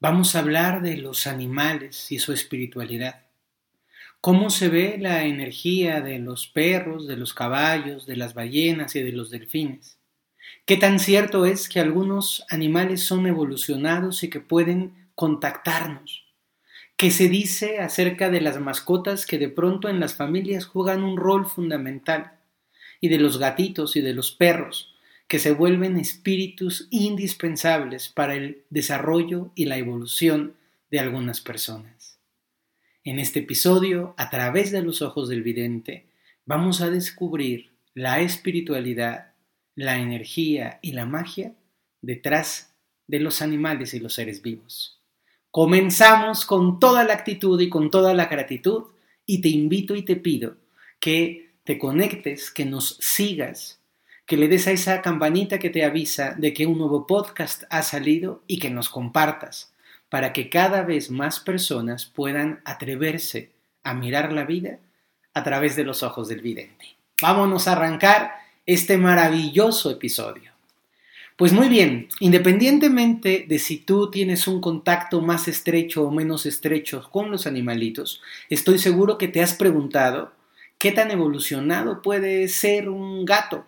vamos a hablar de los animales y su espiritualidad. Cómo se ve la energía de los perros, de los caballos, de las ballenas y de los delfines. Qué tan cierto es que algunos animales son evolucionados y que pueden contactarnos. ¿Qué se dice acerca de las mascotas que de pronto en las familias juegan un rol fundamental? Y de los gatitos y de los perros, que se vuelven espíritus indispensables para el desarrollo y la evolución de algunas personas. En este episodio, a través de los ojos del vidente, vamos a descubrir la espiritualidad, la energía y la magia detrás de los animales y los seres vivos. Comenzamos con toda la actitud y con toda la gratitud y te invito y te pido que te conectes, que nos sigas, que le des a esa campanita que te avisa de que un nuevo podcast ha salido y que nos compartas para que cada vez más personas puedan atreverse a mirar la vida a través de los ojos del vidente. Vámonos a arrancar este maravilloso episodio. Pues muy bien, independientemente de si tú tienes un contacto más estrecho o menos estrecho con los animalitos, estoy seguro que te has preguntado qué tan evolucionado puede ser un gato,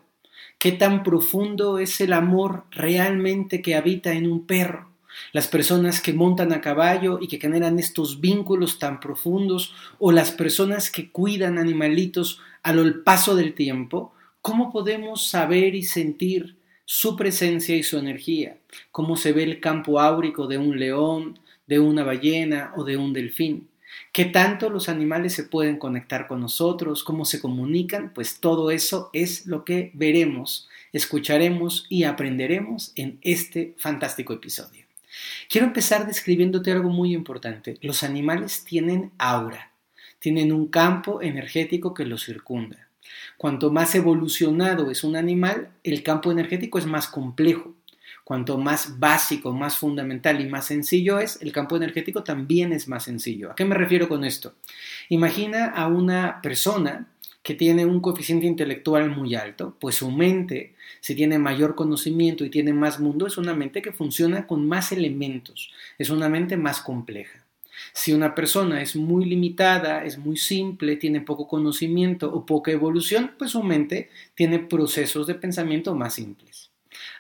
qué tan profundo es el amor realmente que habita en un perro. Las personas que montan a caballo y que generan estos vínculos tan profundos o las personas que cuidan animalitos a lo paso del tiempo, ¿cómo podemos saber y sentir su presencia y su energía, cómo se ve el campo áurico de un león, de una ballena o de un delfín. ¿Qué tanto los animales se pueden conectar con nosotros? ¿Cómo se comunican? Pues todo eso es lo que veremos, escucharemos y aprenderemos en este fantástico episodio. Quiero empezar describiéndote algo muy importante. Los animales tienen aura, tienen un campo energético que los circunda. Cuanto más evolucionado es un animal, el campo energético es más complejo. Cuanto más básico, más fundamental y más sencillo es, el campo energético también es más sencillo. ¿A qué me refiero con esto? Imagina a una persona que tiene un coeficiente intelectual muy alto, pues su mente, si tiene mayor conocimiento y tiene más mundo, es una mente que funciona con más elementos, es una mente más compleja. Si una persona es muy limitada, es muy simple, tiene poco conocimiento o poca evolución, pues su mente tiene procesos de pensamiento más simples.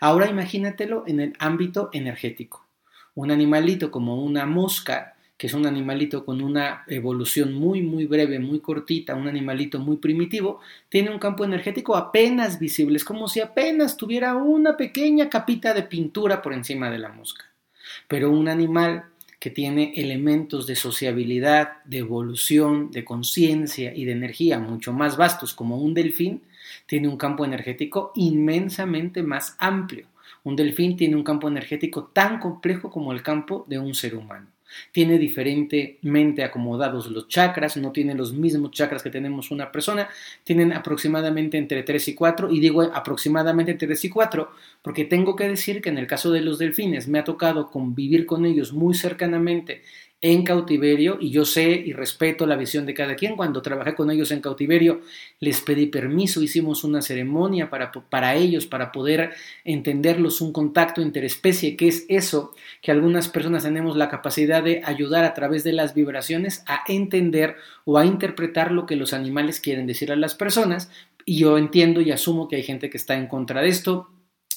Ahora imagínatelo en el ámbito energético. Un animalito como una mosca, que es un animalito con una evolución muy, muy breve, muy cortita, un animalito muy primitivo, tiene un campo energético apenas visible, es como si apenas tuviera una pequeña capita de pintura por encima de la mosca. Pero un animal que tiene elementos de sociabilidad, de evolución, de conciencia y de energía mucho más vastos como un delfín, tiene un campo energético inmensamente más amplio. Un delfín tiene un campo energético tan complejo como el campo de un ser humano tiene diferentemente acomodados los chakras, no tiene los mismos chakras que tenemos una persona, tienen aproximadamente entre 3 y 4, y digo aproximadamente entre 3 y 4, porque tengo que decir que en el caso de los delfines me ha tocado convivir con ellos muy cercanamente en cautiverio y yo sé y respeto la visión de cada quien. Cuando trabajé con ellos en cautiverio les pedí permiso, hicimos una ceremonia para, para ellos, para poder entenderlos un contacto interespecie, que es eso que algunas personas tenemos la capacidad de ayudar a través de las vibraciones a entender o a interpretar lo que los animales quieren decir a las personas. Y yo entiendo y asumo que hay gente que está en contra de esto,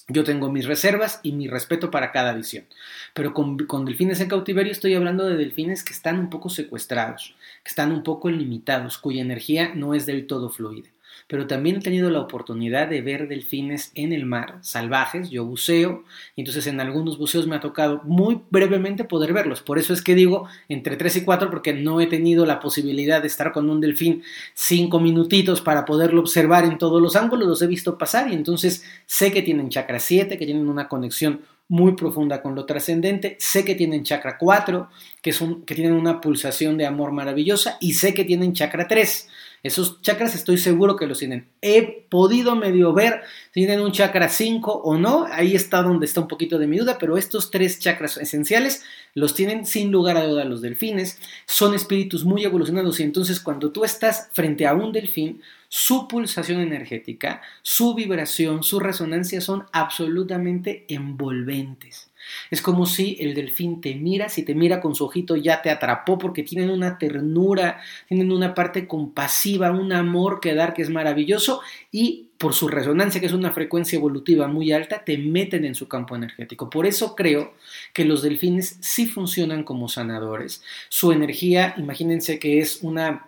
yo tengo mis reservas y mi respeto para cada visión. Pero con, delfines en cautiverio estoy hablando de delfines que están un poco secuestrados, que están un poco limitados, cuya energía no es del todo fluida. Pero también he tenido la oportunidad de ver delfines en el mar, salvajes, yo buceo, y entonces en algunos buceos me ha tocado muy brevemente poder verlos, por eso es que digo entre 3 y 4 porque no he tenido la posibilidad de estar con un delfín cinco minutitos para poderlo observar en todos los ángulos, los he visto pasar y entonces sé que tienen chakra 7, que tienen una conexión muy profunda con lo trascendente. Sé que tienen chakra 4, que, es que tienen una pulsación de amor maravillosa, y sé que tienen chakra 3. Esos chakras estoy seguro que los tienen. He podido medio ver si tienen un chakra 5 o no. Ahí está donde está un poquito de mi duda, pero estos tres chakras esenciales los tienen sin lugar a duda los delfines. Son espíritus muy evolucionados y entonces cuando tú estás frente a un delfín, su pulsación energética, su vibración, su resonancia son absolutamente envolventes. Es como si el delfín te mira, si te mira con su ojito ya te atrapó porque tienen una ternura, tienen una parte compasiva, un amor que dar que es maravilloso y por su resonancia, que es una frecuencia evolutiva muy alta, te meten en su campo energético. Por eso creo que los delfines sí funcionan como sanadores. Su energía, imagínense que es una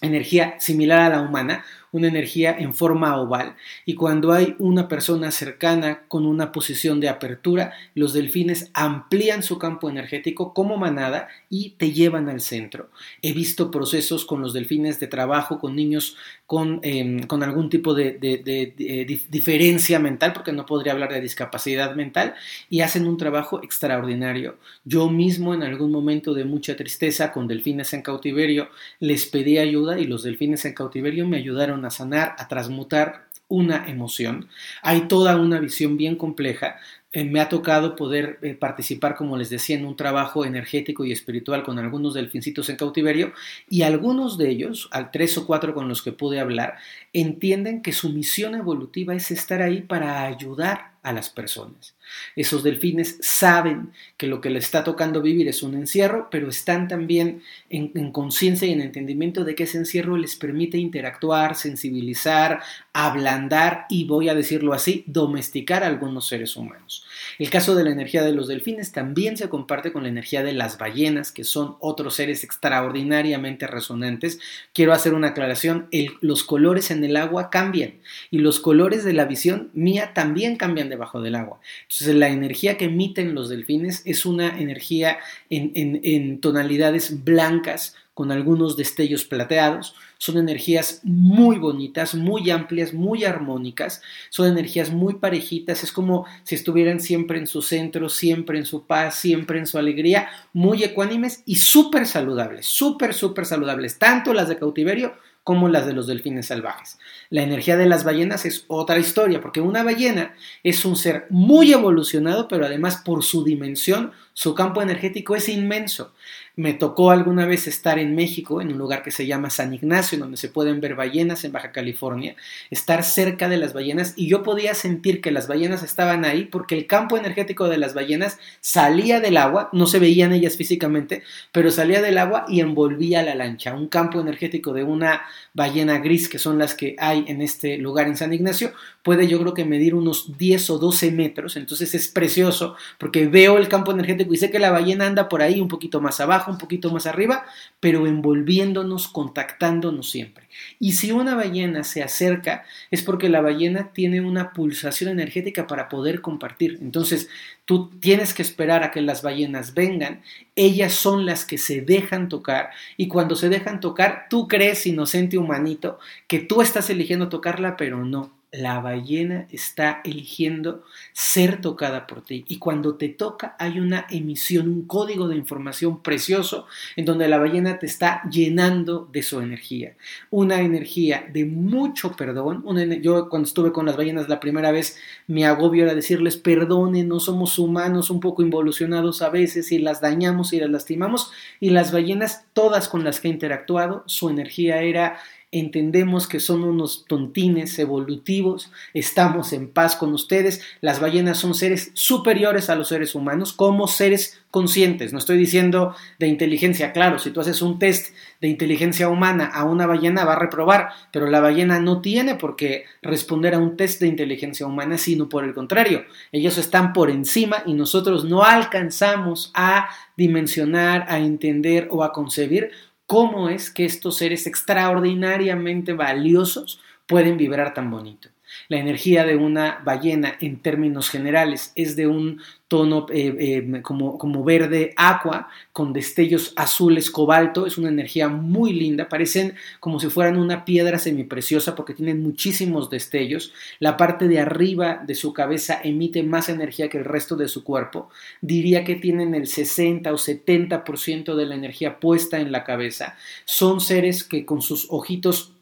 energía similar a la humana, una energía en forma oval. Y cuando hay una persona cercana con una posición de apertura, los delfines amplían su campo energético como manada y te llevan al centro. He visto procesos con los delfines de trabajo, con niños con, em, con algún tipo de, de diferencia mental, porque no podría hablar de discapacidad mental, y hacen un trabajo extraordinario. Yo mismo en algún momento de mucha tristeza con delfines en cautiverio les pedí ayuda y los delfines en cautiverio me ayudaron a sanar, a transmutar una emoción. Hay toda una visión bien compleja eh, me ha tocado poder eh, participar, como les decía, en un trabajo energético y espiritual con algunos delfincitos en cautiverio y algunos de ellos, al tres o cuatro con los que pude hablar, entienden que su misión evolutiva es estar ahí para ayudar a las personas. Esos delfines saben que lo que les está tocando vivir es un encierro, pero están también en, en conciencia y en entendimiento de que ese encierro les permite interactuar, sensibilizar, ablandar y, voy a decirlo así, domesticar a algunos seres humanos. El caso de la energía de los delfines también se comparte con la energía de las ballenas, que son otros seres extraordinariamente resonantes. Quiero hacer una aclaración, los colores en el agua cambian y los colores de la visión mía también cambian debajo del agua. Entonces la energía que emiten los delfines es una energía en tonalidades blancas, con algunos destellos plateados. Son energías muy bonitas, muy amplias, muy armónicas. Son energías muy parejitas. Es como si estuvieran siempre en su centro, siempre en su paz, siempre en su alegría. Muy ecuánimes y súper saludables. Súper, súper saludables. Tanto las de cautiverio como las de los delfines salvajes. La energía de las ballenas es otra historia, porque una ballena es un ser muy evolucionado, pero además por su dimensión, su campo energético es inmenso. Me tocó alguna vez estar en México, en un lugar que se llama San Ignacio, donde se pueden ver ballenas en Baja California, estar cerca de las ballenas y yo podía sentir que las ballenas estaban ahí porque el campo energético de las ballenas salía del agua, no se veían ellas físicamente, pero salía del agua y envolvía la lancha, un campo energético de una ballena gris, que son las que hay en este lugar en San Ignacio, puede yo creo que medir unos 10 o 12 metros, entonces es precioso porque veo el campo energético y sé que la ballena anda por ahí un poquito más abajo, un poquito más arriba, pero envolviéndonos, contactándonos siempre. Y si una ballena se acerca, es porque la ballena tiene una pulsación energética para poder compartir. Entonces, tú tienes que esperar a que las ballenas vengan, ellas son las que se dejan tocar, y cuando se dejan tocar, tú crees, inocente humanito, que tú estás eligiendo tocarla, pero no la ballena está eligiendo ser tocada por ti. Y cuando te toca hay una emisión, un código de información precioso en donde la ballena te está llenando de su energía. Una energía de mucho perdón. yo cuando estuve con las ballenas la primera vez, mi agobio era decirles perdonen, no somos humanos un poco involucionados a veces y las dañamos y las lastimamos. Y las ballenas, todas con las que he interactuado, su energía era entendemos que son unos tontines evolutivos, estamos en paz con ustedes, las ballenas son seres superiores a los seres humanos como seres conscientes, no estoy diciendo de inteligencia, claro, si tú haces un test de inteligencia humana a una ballena va a reprobar, pero la ballena no tiene por qué responder a un test de inteligencia humana, sino por el contrario, ellos están por encima y nosotros no alcanzamos a dimensionar, a entender o a concebir cómo es que estos seres extraordinariamente valiosos pueden vibrar tan bonito. La energía de una ballena en términos generales es de un tono eh, eh, como, como, verde aqua con destellos azules cobalto. Es una energía muy linda. Parecen como si fueran una piedra semipreciosa porque tienen muchísimos destellos. La parte de arriba de su cabeza emite más energía que el resto de su cuerpo. Diría que tienen el 60 o 70% de la energía puesta en la cabeza. Son seres que con sus ojitos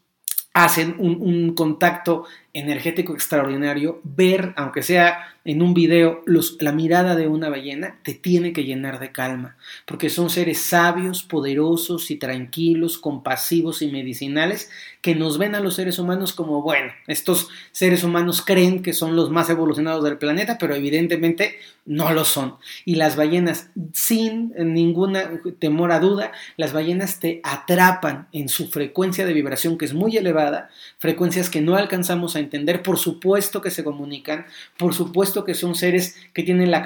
hacen un contacto energético extraordinario, ver, aunque sea en un video, la mirada de una ballena te tiene que llenar de calma, porque son seres sabios, poderosos y tranquilos, compasivos y medicinales, que nos ven a los seres humanos como, bueno, estos seres humanos creen que son los más evolucionados del planeta, pero evidentemente no lo son. Y las ballenas, sin ningún temor a duda, las ballenas te atrapan en su frecuencia de vibración, que es muy elevada, frecuencias que no alcanzamos a entender, por supuesto que se comunican, por supuesto que son seres que tienen la,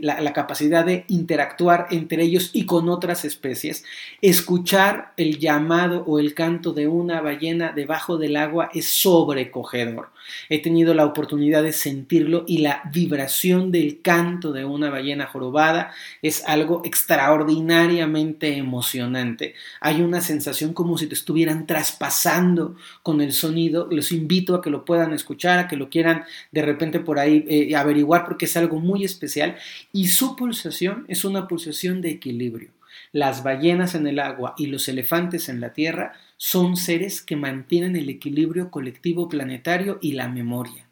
la, capacidad de interactuar entre ellos y con otras especies. Escuchar el llamado o el canto de una ballena debajo del agua es sobrecogedor. He tenido la oportunidad de sentirlo y la vibración del canto de una ballena jorobada es algo extraordinariamente emocionante. Hay una sensación como si te estuvieran traspasando con el sonido. Los invito a que lo puedan escuchar, a que lo quieran de repente por ahí eh, averiguar porque es algo muy especial y su pulsación es una pulsación de equilibrio. Las ballenas en el agua y los elefantes en la tierra son seres que mantienen el equilibrio colectivo planetario y la memoria.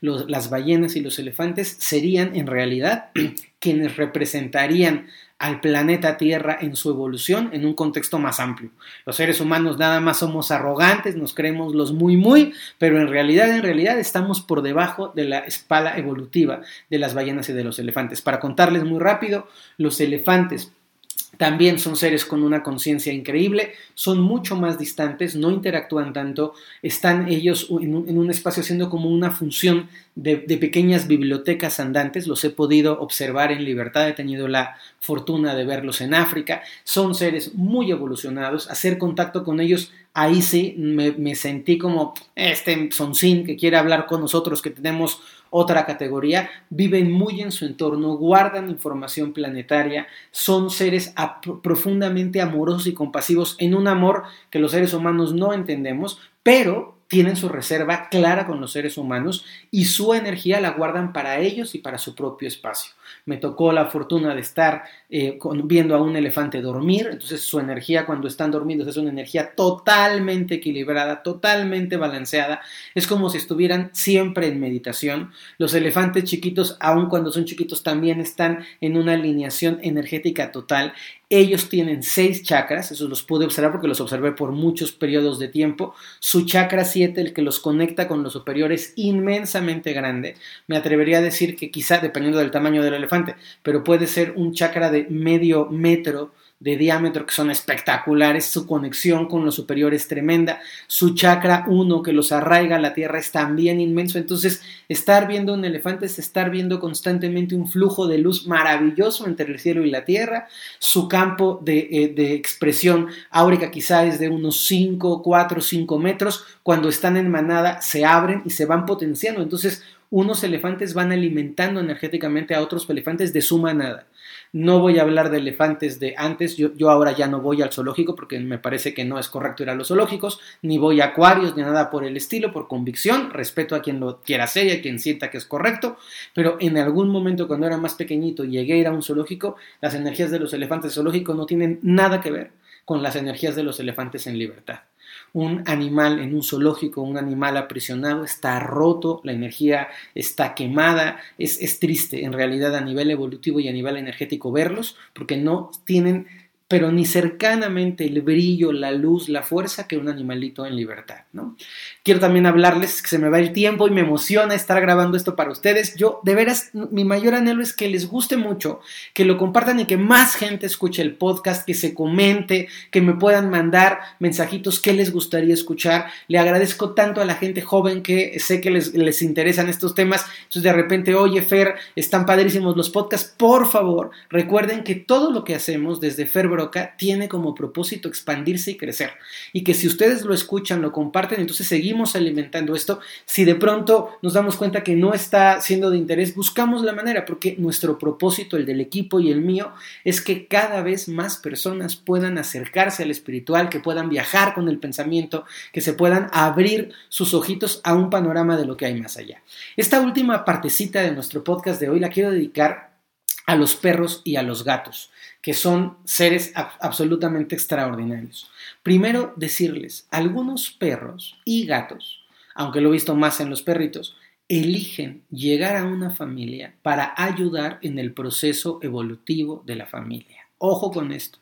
las ballenas y los elefantes serían en realidad quienes representarían al planeta Tierra en su evolución en un contexto más amplio. Los seres humanos nada más somos arrogantes, nos creemos los muy muy, pero en realidad en realidad estamos por debajo de la espala evolutiva de las ballenas y de los elefantes. Para contarles muy rápido, los elefantes también son seres con una conciencia increíble, son mucho más distantes, no interactúan tanto, están ellos en un, espacio haciendo como una función de, pequeñas bibliotecas andantes, los he podido observar en libertad, he tenido la fortuna de verlos en África, son seres muy evolucionados, hacer contacto con ellos, ahí sí me, me sentí como este soncín que quiere hablar con nosotros, que tenemos otra categoría, viven muy en su entorno, guardan información planetaria, son seres profundamente amorosos y compasivos en un amor que los seres humanos no entendemos, pero tienen su reserva clara con los seres humanos y su energía la guardan para ellos y para su propio espacio. Me tocó la fortuna de estar eh, viendo a un elefante dormir, entonces su energía cuando están dormidos es una energía totalmente equilibrada, totalmente balanceada, es como si estuvieran siempre en meditación. Los elefantes chiquitos, aun cuando son chiquitos, también están en una alineación energética total ellos tienen seis chakras, eso los pude observar porque los observé por muchos periodos de tiempo. Su chakra 7, el que los conecta con los superiores, es inmensamente grande. Me atrevería a decir que quizá, dependiendo del tamaño del elefante, pero puede ser un chakra de medio metro de diámetro que son espectaculares, su conexión con lo superior es tremenda, su chakra 1 que los arraiga a la tierra es también inmenso, entonces estar viendo un elefante es estar viendo constantemente un flujo de luz maravilloso entre el cielo y la tierra, su campo de, eh, expresión áurica quizá es de unos 5, 4, 5 metros, cuando están en manada se abren y se van potenciando, entonces unos elefantes van alimentando energéticamente a otros elefantes de su manada. No voy a hablar de elefantes de antes, yo, yo, ahora ya no voy al zoológico porque me parece que no es correcto ir a los zoológicos, ni voy a acuarios, ni nada por el estilo, por convicción, respeto a quien lo quiera hacer y a quien sienta que es correcto, pero en algún momento cuando era más pequeñito llegué a ir a un zoológico, las energías de los elefantes zoológicos no tienen nada que ver con las energías de los elefantes en libertad un animal en un zoológico, un animal aprisionado, está roto, la energía está quemada, es, es triste en realidad a nivel evolutivo y a nivel energético verlos, porque no tienen pero ni cercanamente el brillo, la luz, la fuerza que un animalito en libertad, ¿no? Quiero también hablarles que se me va el tiempo y me emociona estar grabando esto para ustedes. Yo, de veras, mi mayor anhelo es que les guste mucho, que lo compartan y que más gente escuche el podcast, que se comente, que me puedan mandar mensajitos que les gustaría escuchar. Le agradezco tanto a la gente joven que sé que les, les interesan estos temas. Entonces, de repente, oye, Fer, están padrísimos los podcasts. Por favor, recuerden que todo lo que hacemos desde Fer Roca tiene como propósito expandirse y crecer. Y que si ustedes lo escuchan, lo comparten, entonces seguimos alimentando esto. Si de pronto nos damos cuenta que no está siendo de interés, buscamos la manera, porque nuestro propósito, el del equipo y el mío, es que cada vez más personas puedan acercarse al espiritual, que puedan viajar con el pensamiento, que se puedan abrir sus ojitos a un panorama de lo que hay más allá. Esta última partecita de nuestro podcast de hoy la quiero dedicar a los perros y a los gatos, que son seres absolutamente extraordinarios. Primero decirles, algunos perros y gatos, aunque lo he visto más en los perritos, eligen llegar a una familia para ayudar en el proceso evolutivo de la familia. Ojo con esto.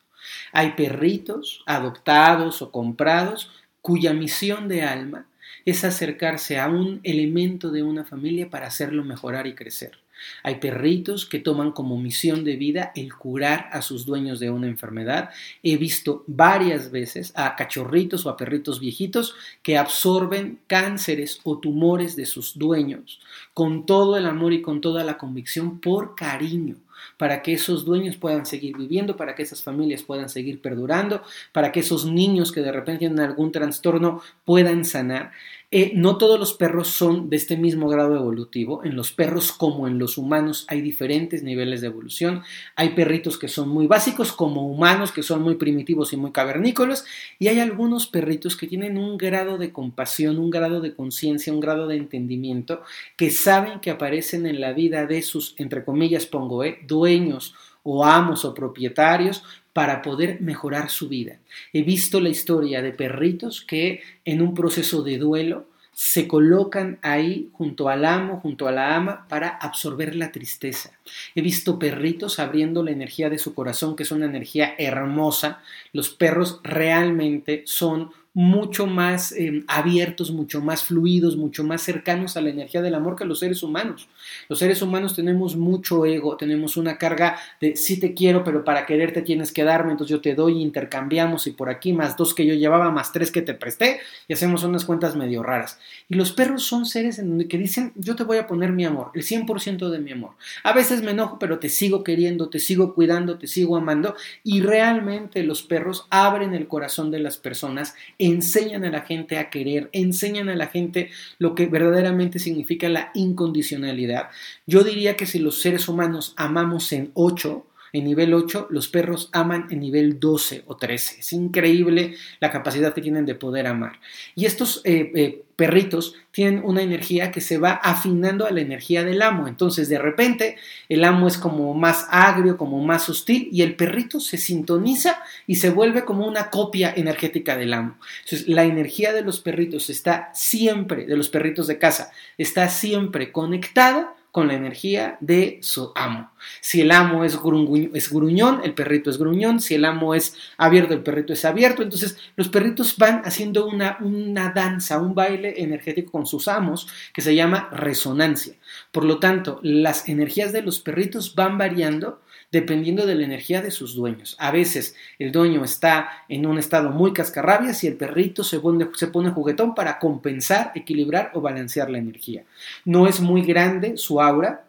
Hay perritos adoptados o comprados cuya misión de alma es acercarse a un elemento de una familia para hacerlo mejorar y crecer. Hay perritos que toman como misión de vida el curar a sus dueños de una enfermedad. He visto varias veces a cachorritos o a perritos viejitos que absorben cánceres o tumores de sus dueños con todo el amor y con toda la convicción por cariño para que esos dueños puedan seguir viviendo, para que esas familias puedan seguir perdurando, para que esos niños que de repente tienen algún trastorno puedan sanar. Eh, no todos los perros son de este mismo grado evolutivo. En los perros como en los humanos hay diferentes niveles de evolución. Hay perritos que son muy básicos como humanos, que son muy primitivos y muy cavernícolas. Y hay algunos perritos que tienen un grado de compasión, un grado de conciencia, un grado de entendimiento, que saben que aparecen en la vida de sus, entre comillas pongo, eh, dueños o amos o propietarios para poder mejorar su vida. He visto la historia de perritos que en un proceso de duelo se colocan ahí junto al amo, junto a la ama, para absorber la tristeza. He visto perritos abriendo la energía de su corazón, que es una energía hermosa. Los perros realmente son mucho más em, abiertos, mucho más fluidos, mucho más cercanos a la energía del amor que los seres humanos. Los seres humanos tenemos mucho ego, tenemos una carga de sí te quiero, pero para quererte tienes que darme, entonces yo te doy, intercambiamos y por aquí más dos que yo llevaba, más tres que te presté y hacemos unas cuentas medio raras. Y los perros son seres en donde que dicen yo te voy a poner mi amor, el 100% de mi amor. A veces me enojo, pero te sigo queriendo, te sigo cuidando, te sigo amando y realmente los perros abren el corazón de las personas enseñan a la gente a querer, enseñan a la gente lo que verdaderamente significa la incondicionalidad. Yo diría que si los seres humanos amamos en 8, en nivel 8, los perros aman en nivel 12 o 13. Es increíble la capacidad que tienen de poder amar. Y estos eh, eh, perritos tienen una energía que se va afinando a la energía del amo. Entonces, de repente, el amo es como más agrio, como más hostil, y el perrito se sintoniza y se vuelve como una copia energética del amo. Entonces, la energía de los perritos está siempre, de los perritos de casa, está siempre conectada con la energía de su amo. Si el amo es, gruñón, el perrito es gruñón. Si el amo es abierto, el perrito es abierto. Entonces los perritos van haciendo una, una danza, un baile energético con sus amos que se llama resonancia. Por lo tanto, las energías de los perritos van variando dependiendo de la energía de sus dueños. A veces el dueño está en un estado muy cascarrabias y el perrito se pone, se pone juguetón para compensar, equilibrar o balancear la energía. No es muy grande su aura,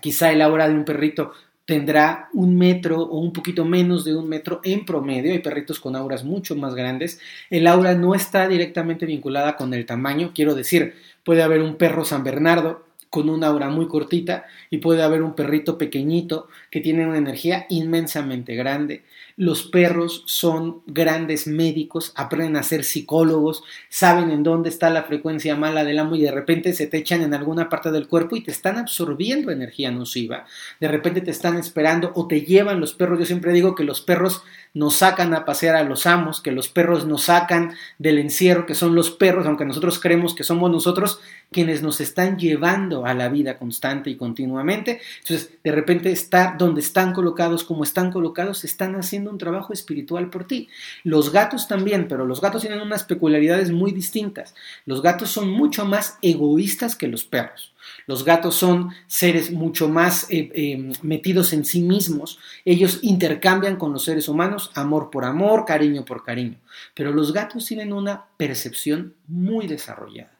quizá el aura de un perrito tendrá un metro o un poquito menos de un metro en promedio. Hay perritos con auras mucho más grandes. El aura no está directamente vinculada con el tamaño. Quiero decir, puede haber un perro San Bernardo con una aura muy cortita y puede haber un perrito pequeñito que tiene una energía inmensamente grande. Los perros son grandes médicos, aprenden a ser psicólogos, saben en dónde está la frecuencia mala del amo y de repente se te echan en alguna parte del cuerpo y te están absorbiendo energía nociva. De repente te están esperando o te llevan los perros. Yo siempre digo que los perros nos sacan a pasear a los amos, que los perros nos sacan del encierro, que son los perros, aunque nosotros creemos que somos nosotros quienes nos están llevando a la vida constante y continuamente. Entonces, de repente estar donde están colocados, como están colocados, están haciendo un trabajo espiritual por ti. Los gatos también, pero los gatos tienen unas peculiaridades muy distintas. Los gatos son mucho más egoístas que los perros. Los gatos son seres mucho más eh, eh, metidos en sí mismos. Ellos intercambian con los seres humanos amor por amor, cariño por cariño. Pero los gatos tienen una percepción muy desarrollada.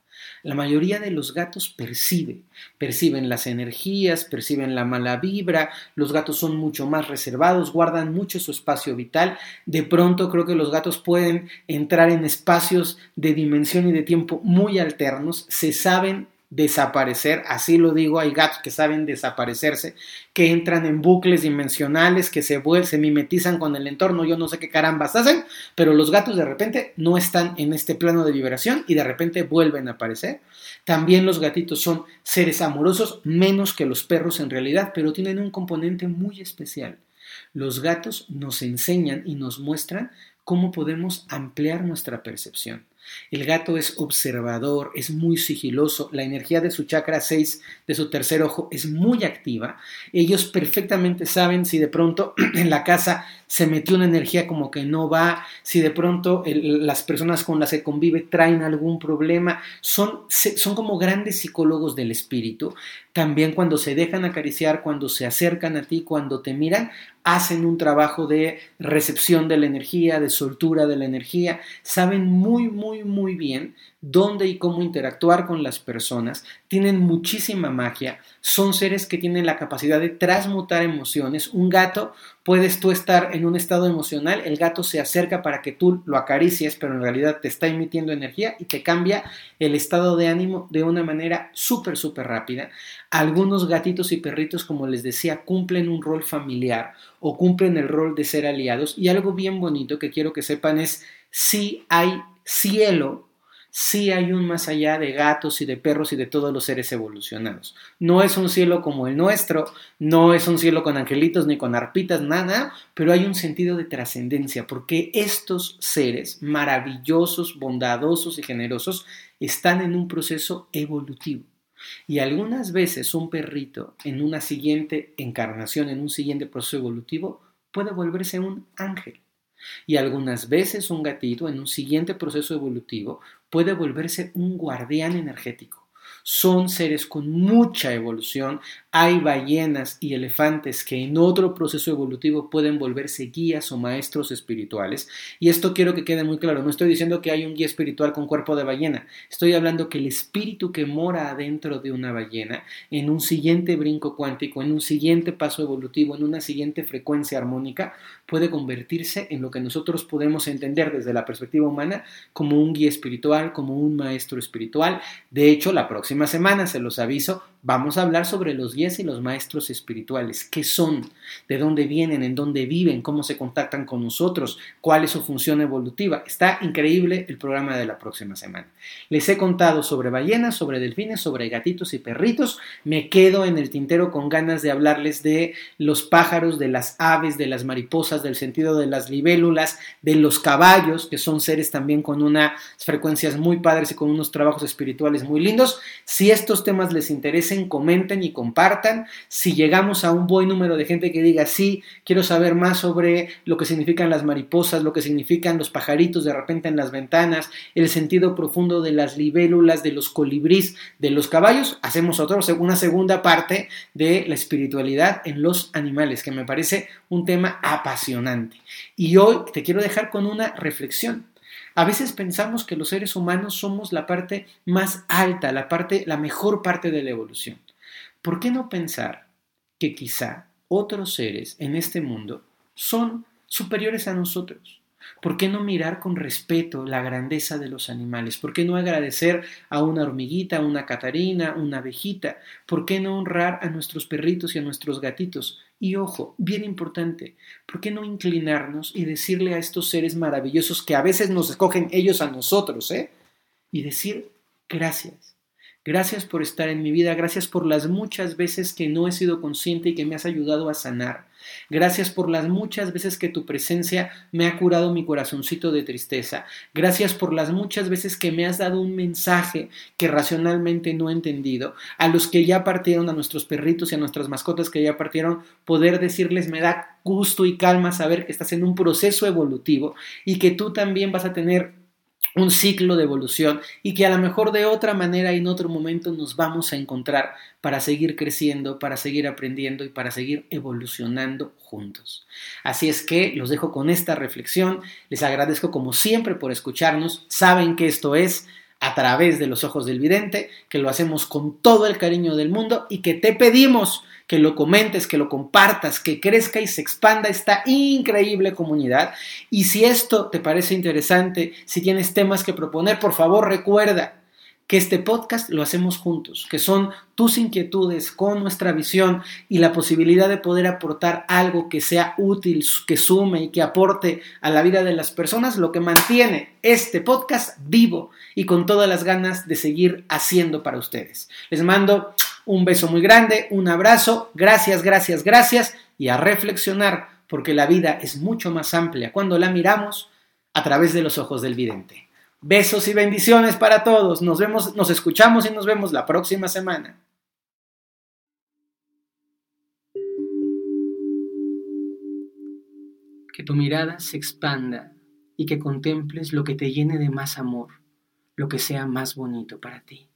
La mayoría de los gatos percibe, perciben las energías, perciben la mala vibra, los gatos son mucho más reservados, guardan mucho su espacio vital, de pronto creo que los gatos pueden entrar en espacios de dimensión y de tiempo muy alternos, se saben desaparecer, así lo digo, hay gatos que saben desaparecerse, que entran en bucles dimensionales, que se, se mimetizan con el entorno, yo no sé qué carambas hacen, pero los gatos de repente no están en este plano de vibración y de repente vuelven a aparecer. También los gatitos son seres amorosos, menos que los perros en realidad, pero tienen un componente muy especial. Los gatos nos enseñan y nos muestran cómo podemos ampliar nuestra percepción. El gato es observador, es muy sigiloso, la energía de su chakra 6, de su tercer ojo, es muy activa. Ellos perfectamente saben si de pronto en la casa se metió una energía como que no va, si de pronto las personas con las que convive traen algún problema. Son, son como grandes psicólogos del espíritu. También cuando se dejan acariciar, cuando se acercan a ti, cuando te miran, hacen un trabajo de recepción de la energía, de soltura de la energía, saben muy, muy, muy bien dónde y cómo interactuar con las personas, tienen muchísima magia, son seres que tienen la capacidad de transmutar emociones. Un gato, puedes tú estar en un estado emocional, el gato se acerca para que tú lo acaricies, pero en realidad te está emitiendo energía y te cambia el estado de ánimo de una manera súper, súper rápida. Algunos gatitos y perritos, como les decía, cumplen un rol familiar o cumplen el rol de ser aliados. Y algo bien bonito que quiero que sepan es si hay cielo sí hay un más allá de gatos y de perros y de todos los seres evolucionados. No es un cielo como el nuestro, no es un cielo con angelitos ni con arpitas, nada, pero hay un sentido de trascendencia, porque estos seres maravillosos, bondadosos y generosos están en un proceso evolutivo. Y algunas veces un perrito en una siguiente encarnación, en un siguiente proceso evolutivo, puede volverse un ángel. Y algunas veces un gatito en un siguiente proceso evolutivo puede volverse un guardián energético son seres con mucha evolución. Hay ballenas y elefantes que en otro proceso evolutivo pueden volverse guías o maestros espirituales. Y esto quiero que quede muy claro. No estoy diciendo que hay un guía espiritual con cuerpo de ballena. Estoy hablando que el espíritu que mora adentro de una ballena, en un siguiente brinco cuántico, en un siguiente paso evolutivo, en una siguiente frecuencia armónica, puede convertirse en lo que nosotros podemos entender desde la perspectiva humana como un guía espiritual, como un maestro espiritual. De hecho, la próxima próxima semana, se los aviso, vamos a hablar sobre los guías y los maestros espirituales. ¿Qué son? ¿De dónde vienen? ¿En dónde viven? ¿Cómo se contactan con nosotros? ¿Cuál es su función evolutiva? Está increíble el programa de la próxima semana. Les he contado sobre ballenas, sobre delfines, sobre gatitos y perritos. Me quedo en el tintero con ganas de hablarles de los pájaros, de las aves, de las mariposas, del sentido de las libélulas, de los caballos, que son seres también con unas frecuencias muy padres y con unos trabajos espirituales muy lindos. Si estos temas les comenten y compartan. Si llegamos a un buen número de gente que diga, sí, quiero saber más sobre lo que significan las mariposas, lo que significan los pajaritos de repente en las ventanas, el sentido profundo de las libélulas, de los colibrís, de los caballos, hacemos otra, una segunda parte de la espiritualidad en los animales, que me parece un tema apasionante. Y hoy te quiero dejar con una reflexión. A veces pensamos que los seres humanos somos la parte más alta, la parte, la mejor parte de la evolución. ¿Por qué no pensar que quizá otros seres en este mundo son superiores a nosotros? ¿Por qué no mirar con respeto la grandeza de los animales? ¿Por qué no agradecer a una hormiguita, a una catarina, una abejita? ¿Por qué no honrar a nuestros perritos y a nuestros gatitos? Y ojo, bien importante, ¿por qué no inclinarnos y decirle a estos seres maravillosos que a veces nos escogen ellos a nosotros, eh? Y decir gracias. Gracias por estar en mi vida, gracias por las muchas veces que no he sido consciente y que me has ayudado a sanar. Gracias por las muchas veces que tu presencia me ha curado mi corazoncito de tristeza. Gracias por las muchas veces que me has dado un mensaje que racionalmente no he entendido. A los que ya partieron, a nuestros perritos y a nuestras mascotas que ya partieron, poder decirles me da gusto y calma saber que estás en un proceso evolutivo y que tú también vas a tener un ciclo de evolución y que a lo mejor de otra manera y en otro momento nos vamos a encontrar para seguir creciendo, para seguir aprendiendo y para seguir evolucionando juntos. Así es que los dejo con esta reflexión, les agradezco como siempre por escucharnos, saben que esto es a través de los ojos del vidente, que lo hacemos con todo el cariño del mundo y que te pedimos que lo comentes, que lo compartas, que crezca y se expanda esta increíble comunidad. Y si esto te parece interesante, si tienes temas que proponer, por favor recuerda que este podcast lo hacemos juntos, que son tus inquietudes con nuestra visión y la posibilidad de poder aportar algo que sea útil, que sume y que aporte a la vida de las personas, lo que mantiene este podcast vivo y con todas las ganas de seguir haciendo para ustedes. Les mando un beso muy grande, un abrazo, gracias, gracias, gracias y a reflexionar porque la vida es mucho más amplia cuando la miramos a través de los ojos del vidente. Besos y bendiciones para todos. Nos vemos, nos escuchamos y nos vemos la próxima semana. Que tu mirada se expanda y que contemples lo que te llene de más amor, lo que sea más bonito para ti.